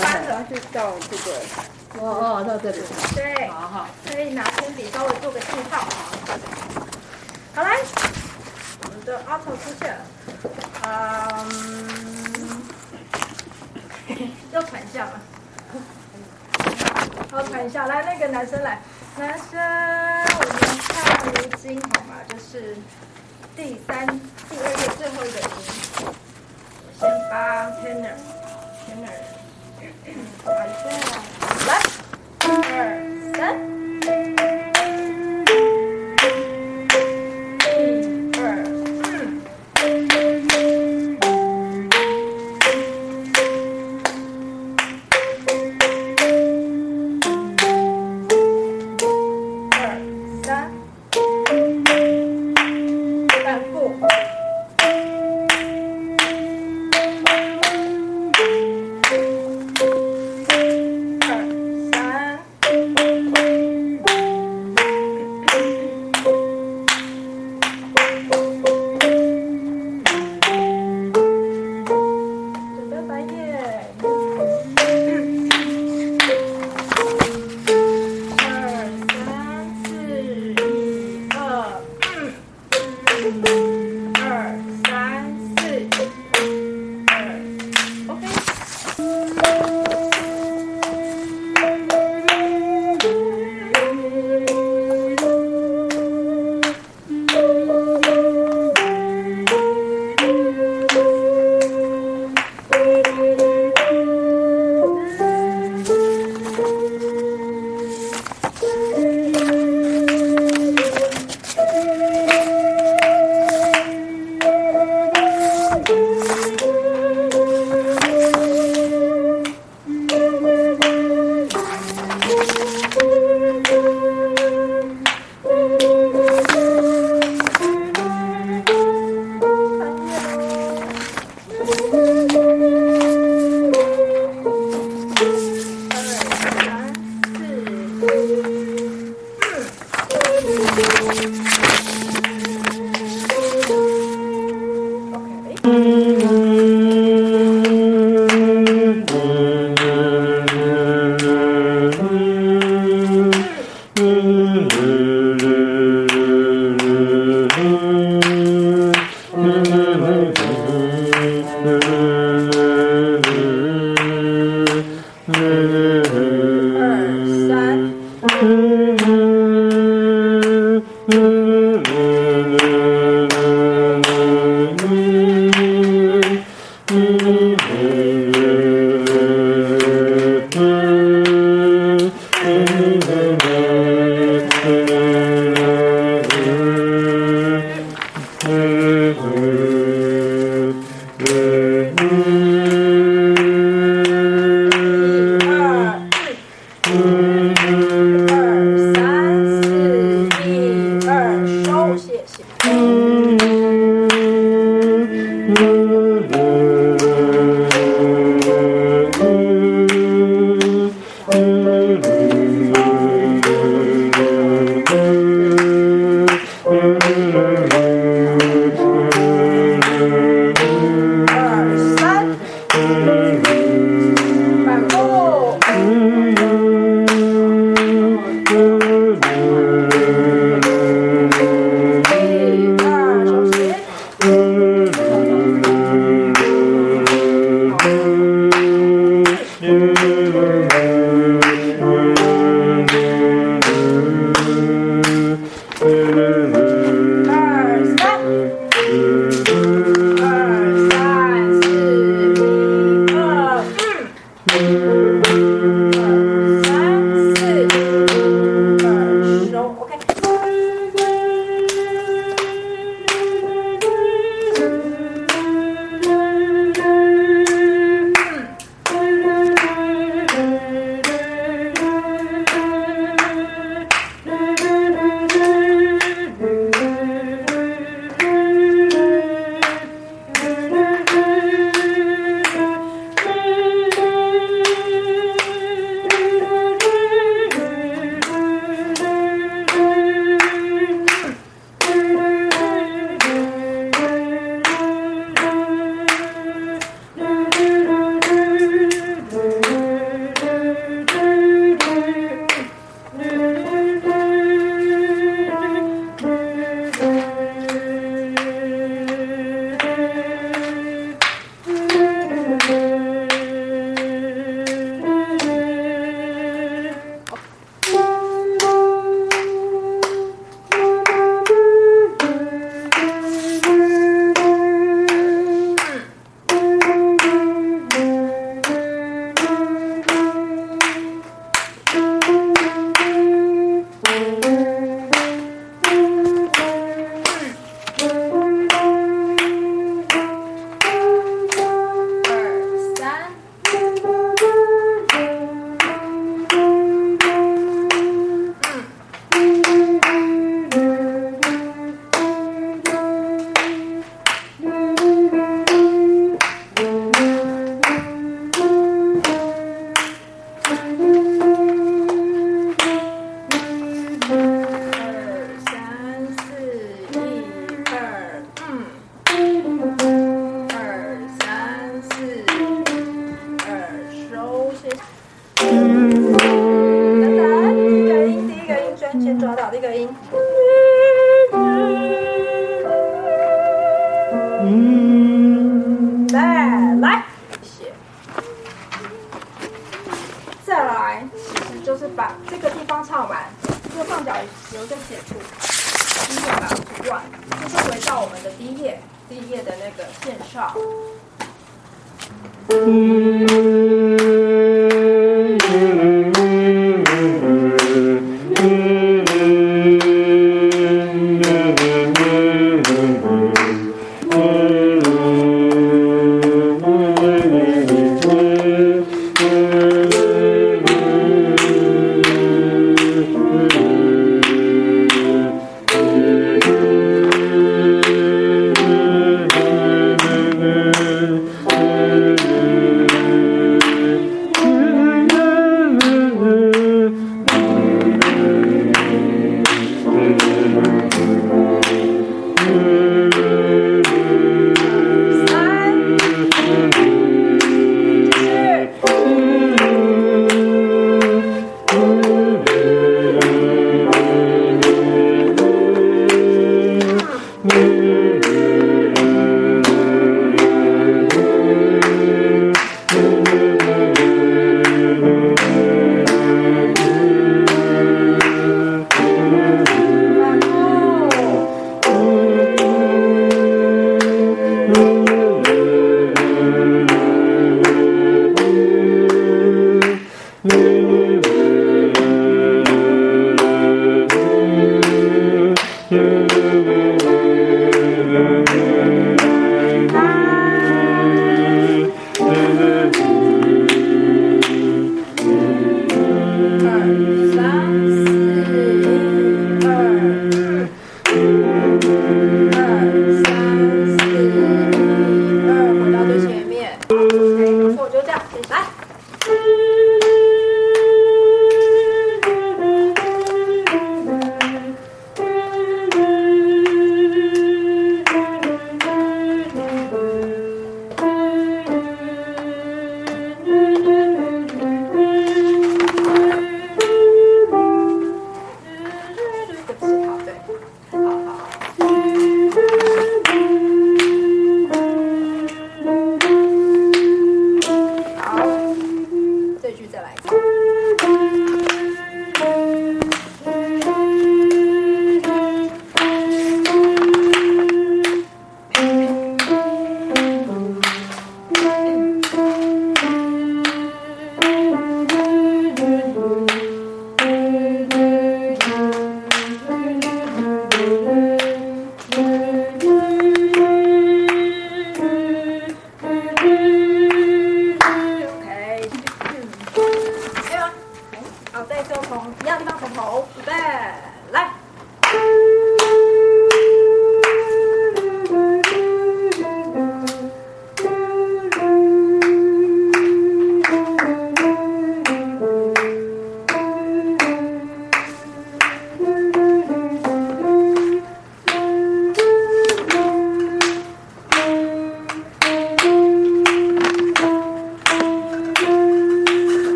翻了，就到这个。哦哦，到这里。对，好好，可以拿铅笔稍微做个记号。好来，我们的 auto 出现了。嗯，又喘一下吧。好，喘一下，来那个男生来，男生，我们看如今好吗？就是第三、第二页最后一个音，我先发 tenor，tenor，来，二三。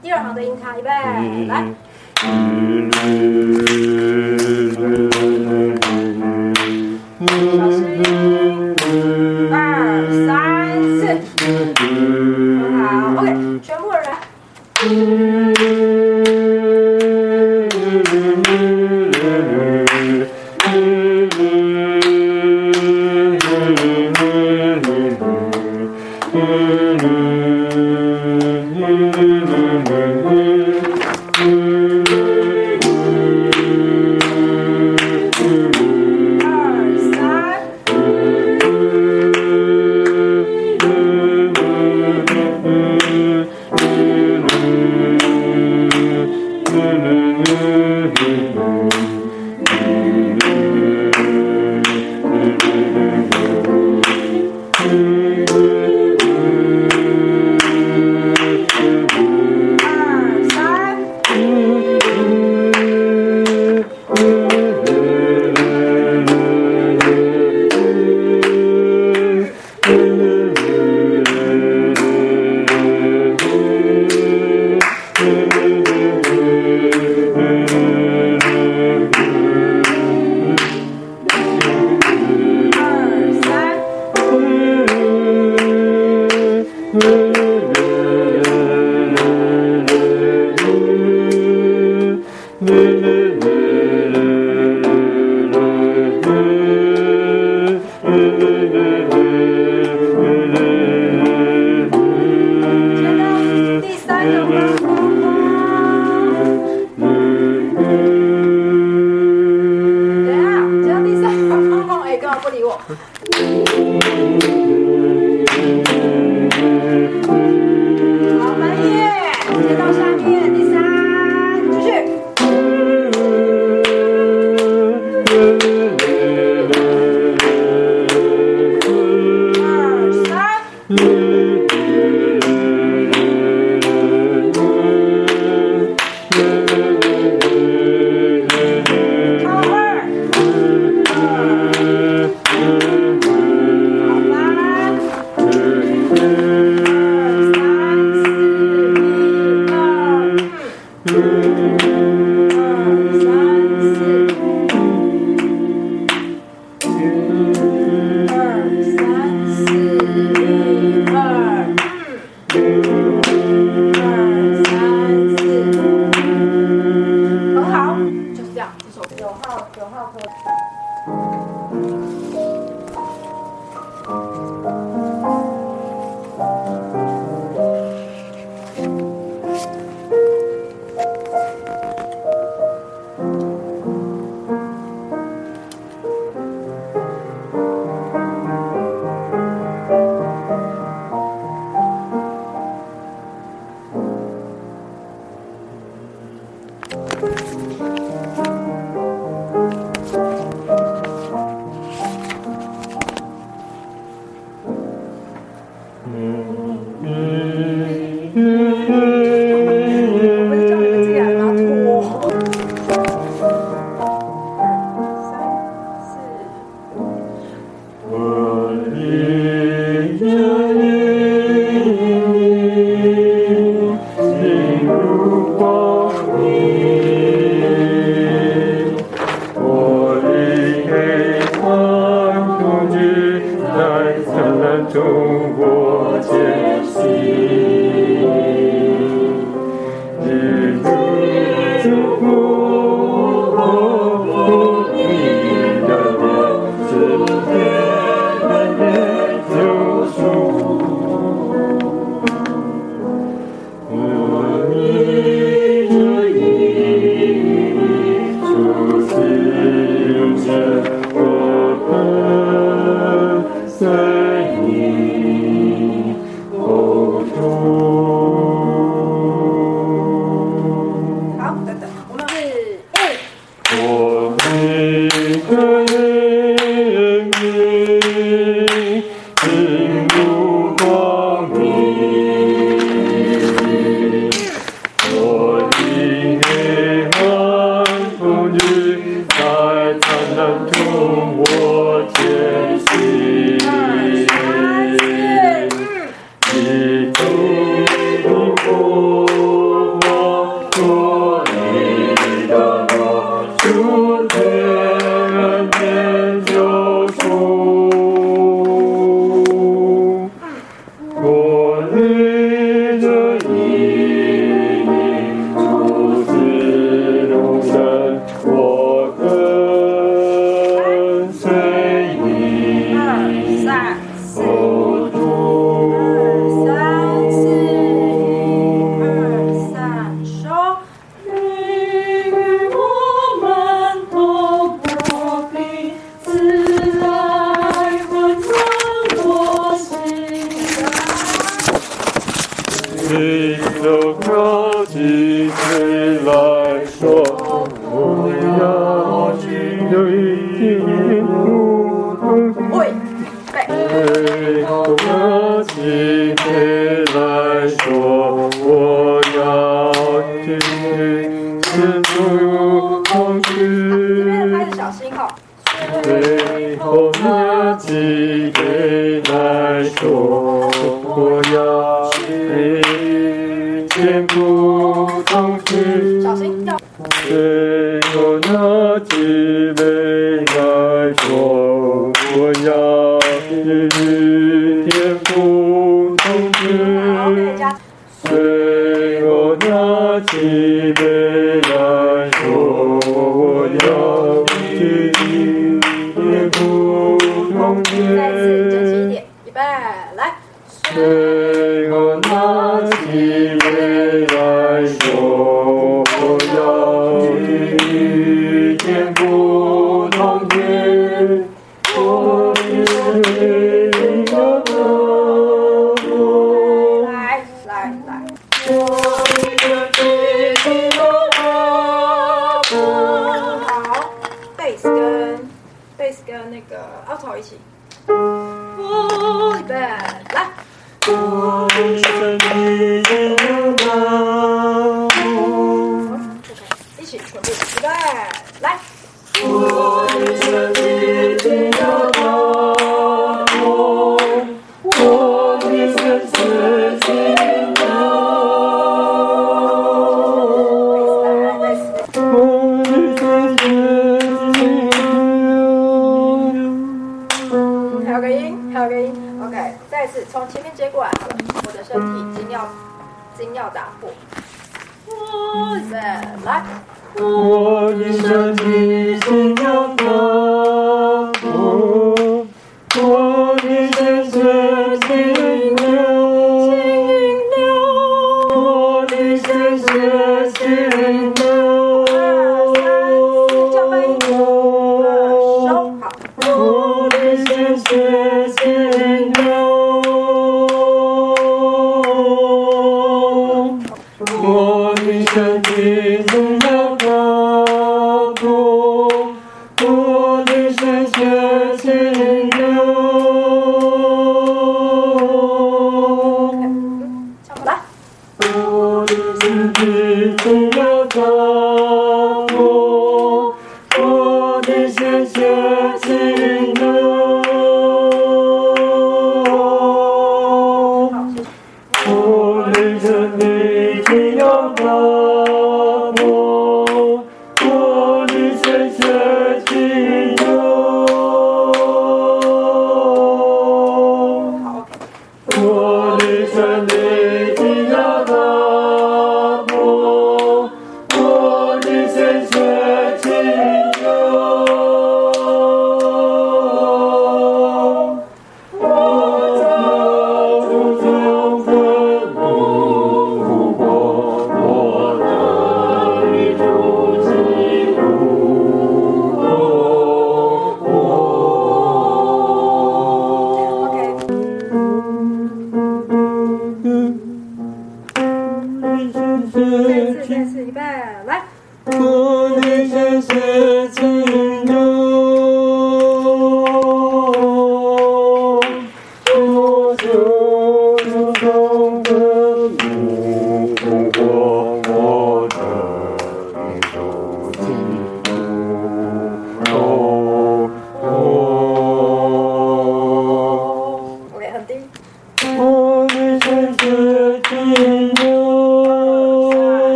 第二行的音卡预备来。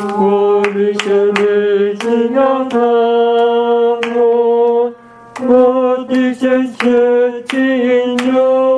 我的生命敬仰他，我的鲜血敬仰。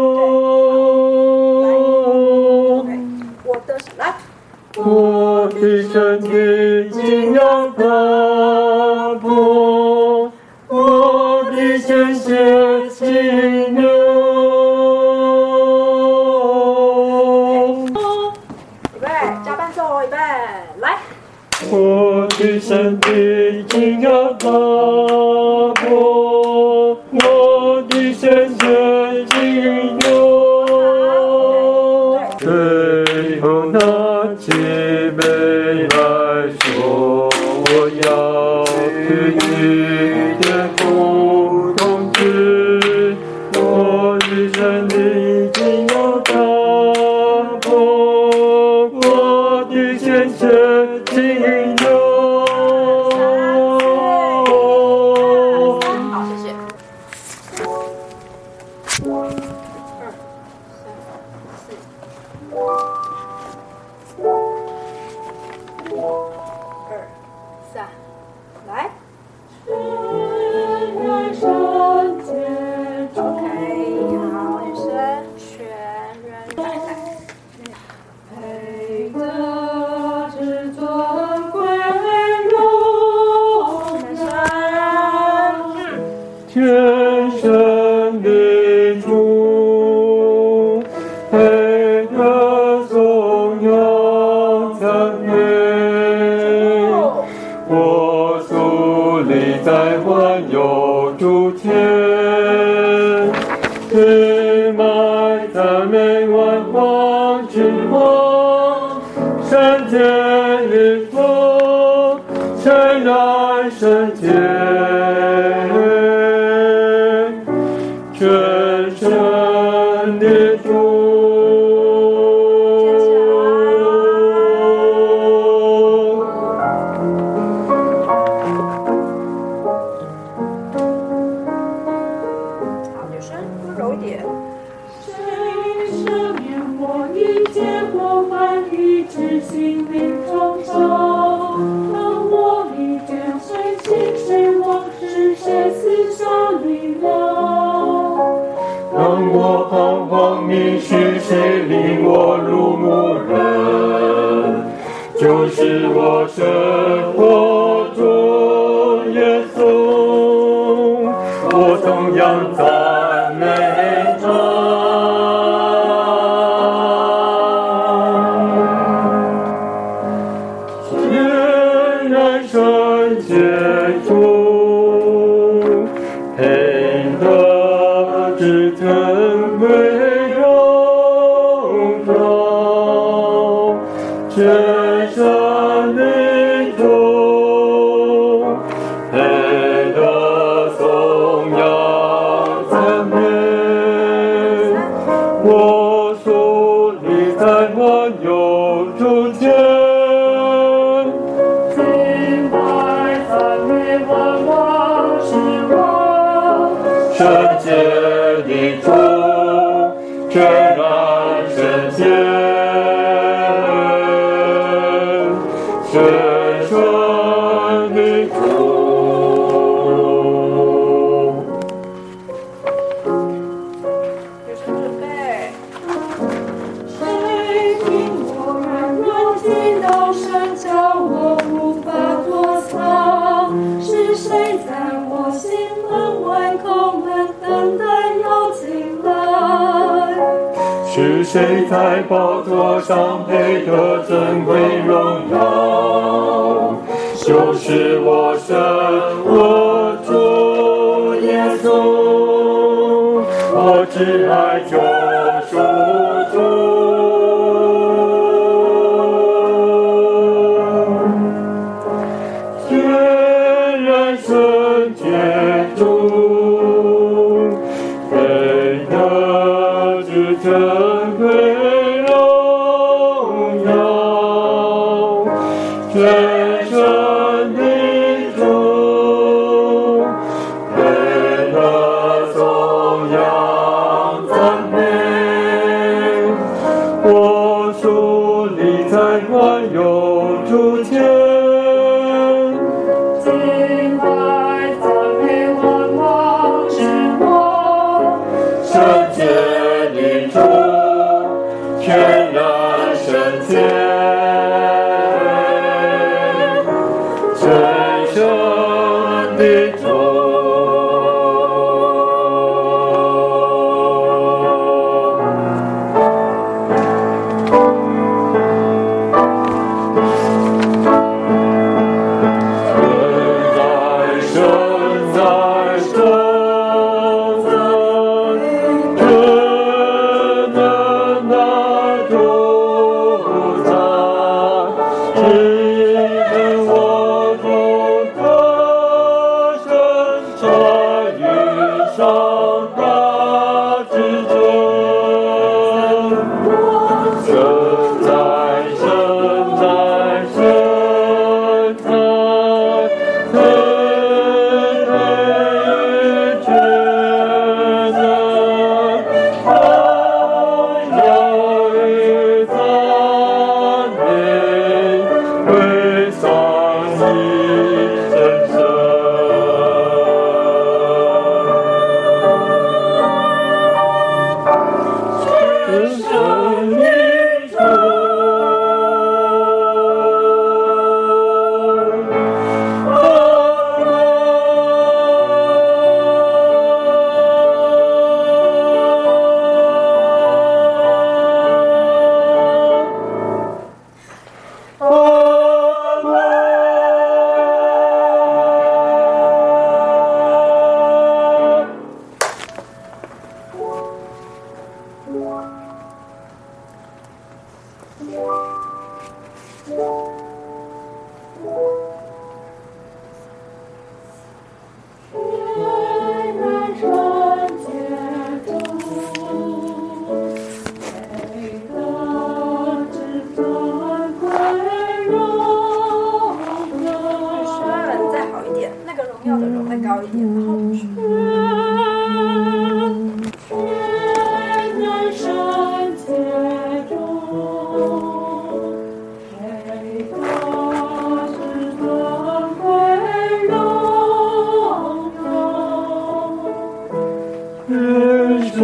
Christ,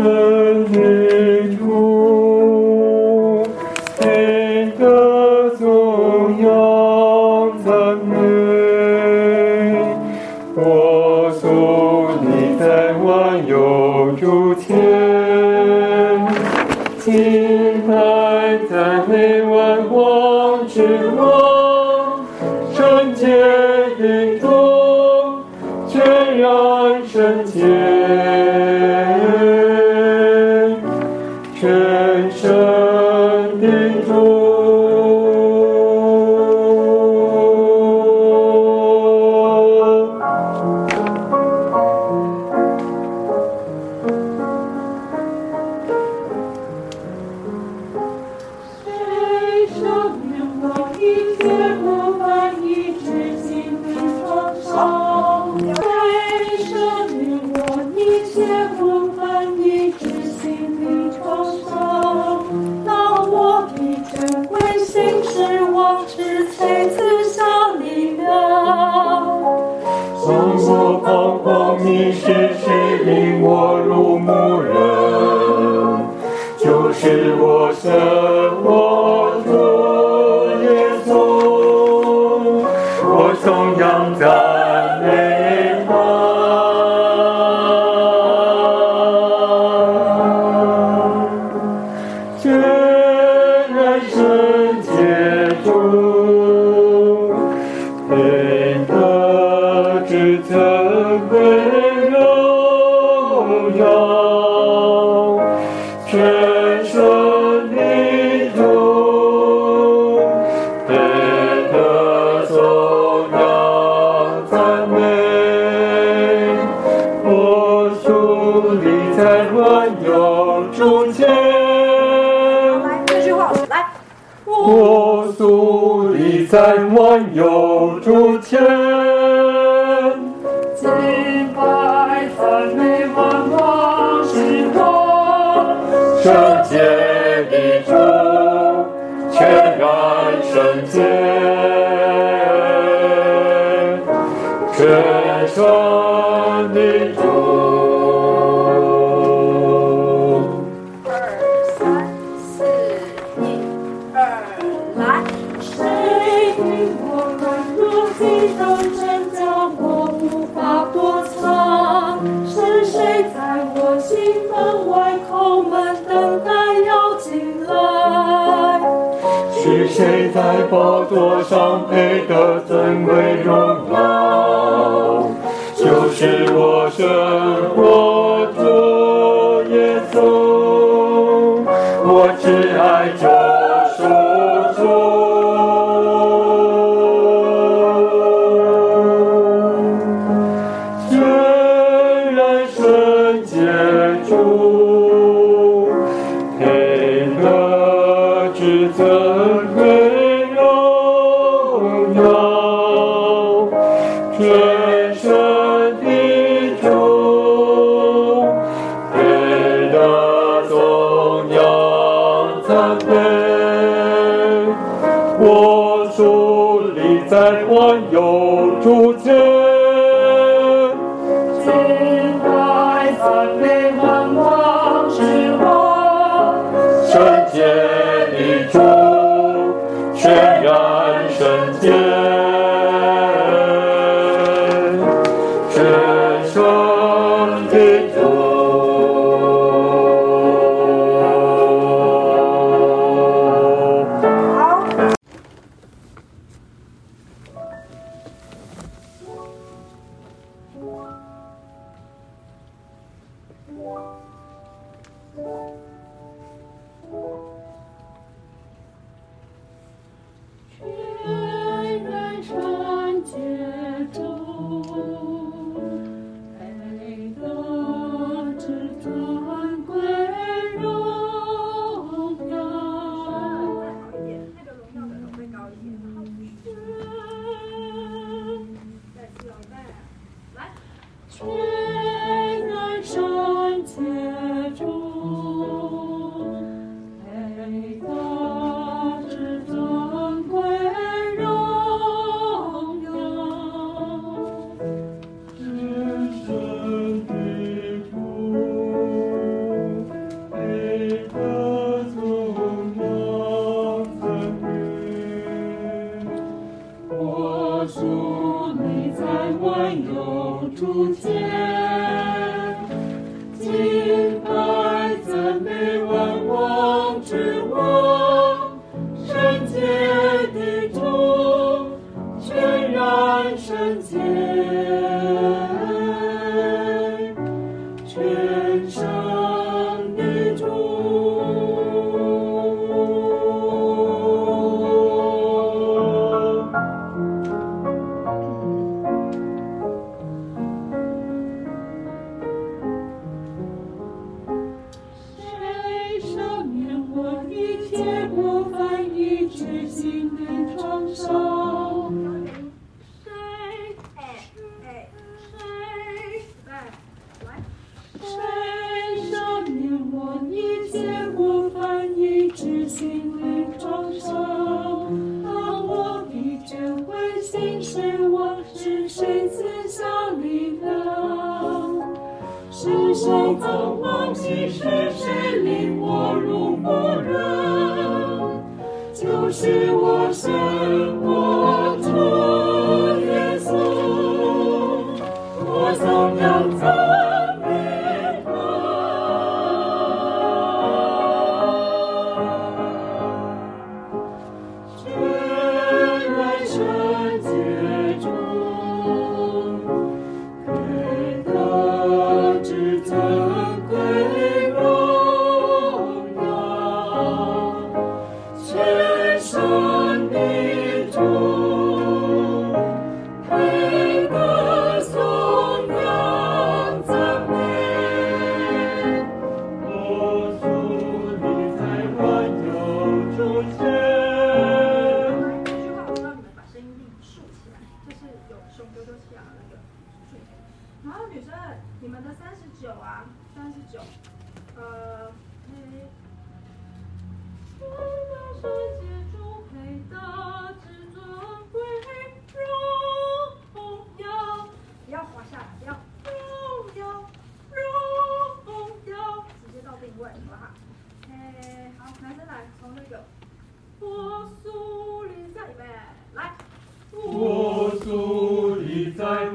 主见，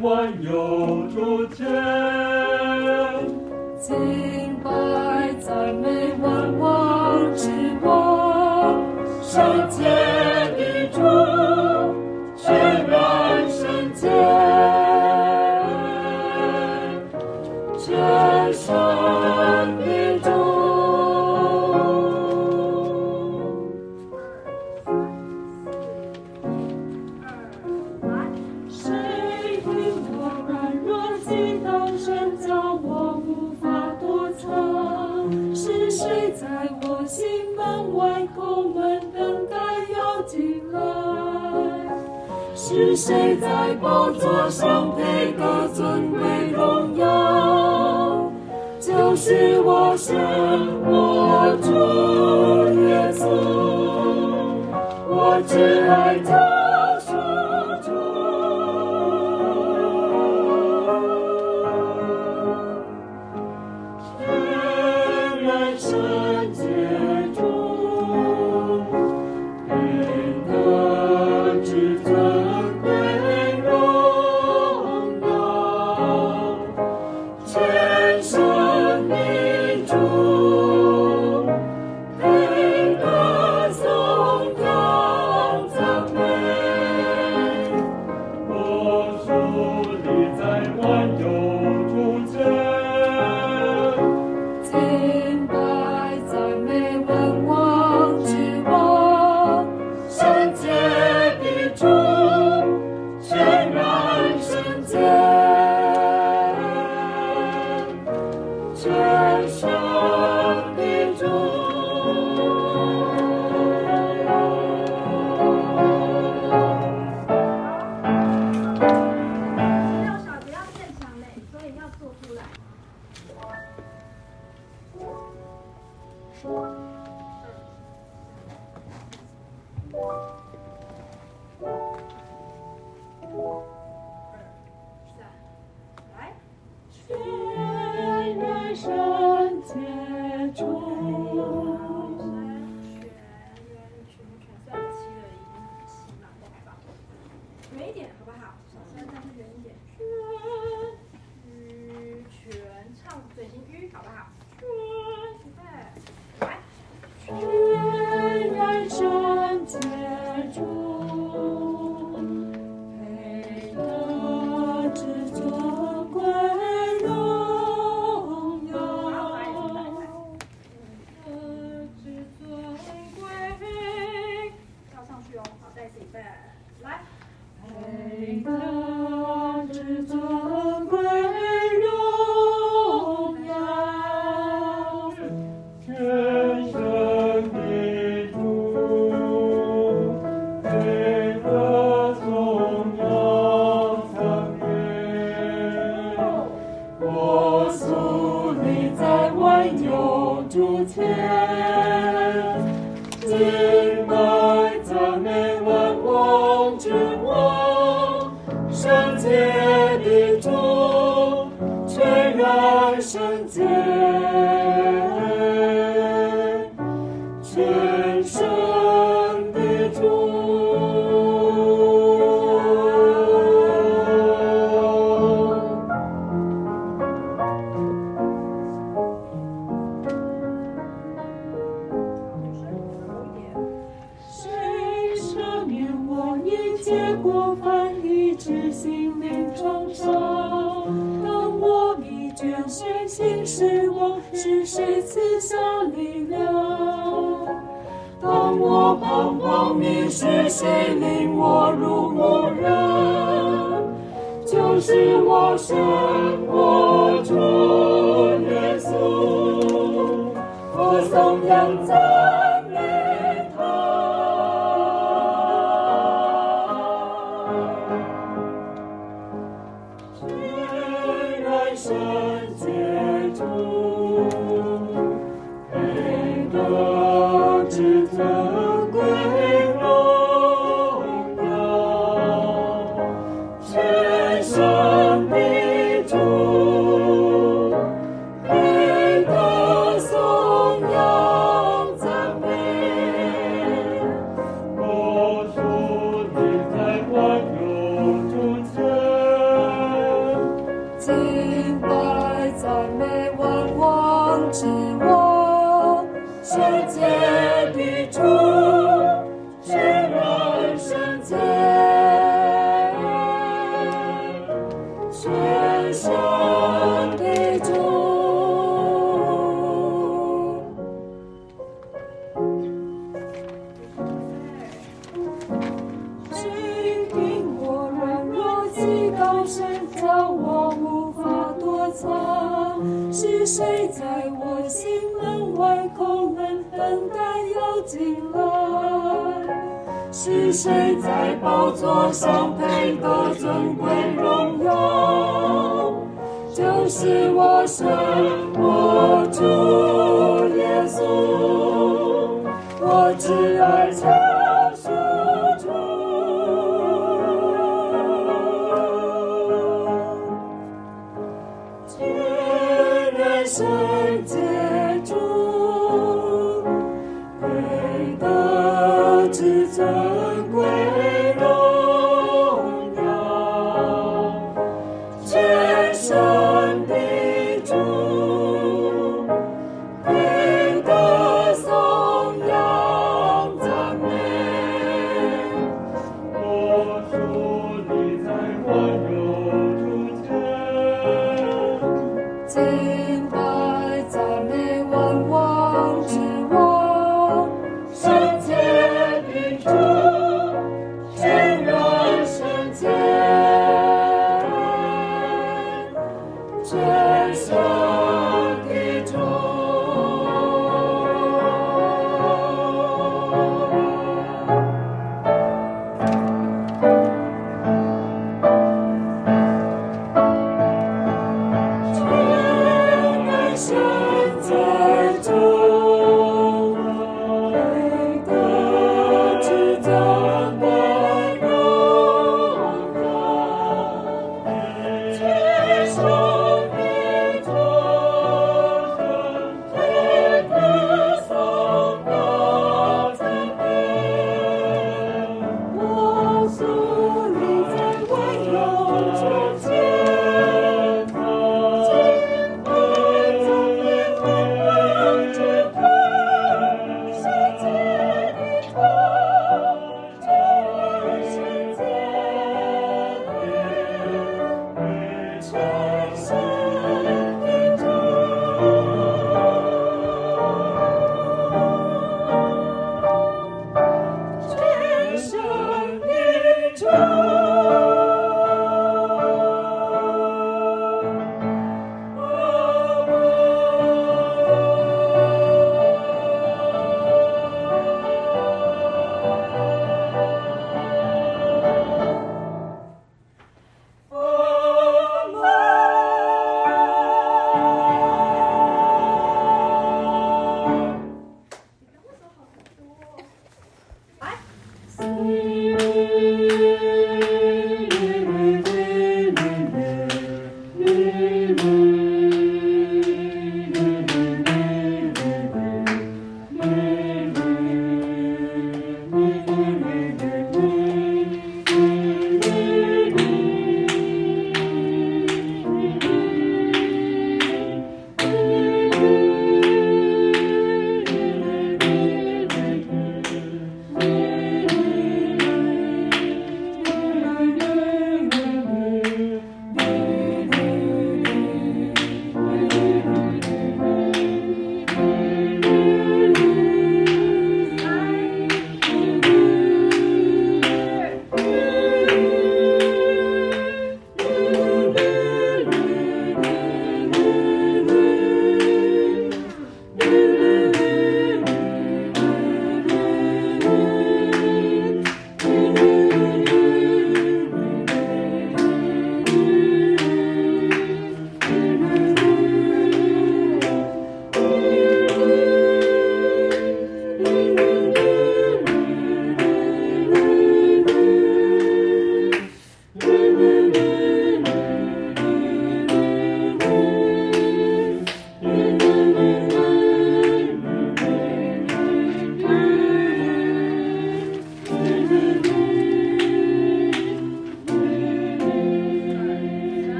万有主远一点，好不好？小声，但是远一点。圈，全唱嘴型吁，好不好？圈，预备，来。圈，燃烧。see. 相配的尊贵荣耀，就是我生活主耶稣。我只爱。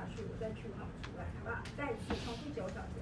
再去，我再去跑出来，好吧，再去重复九小节。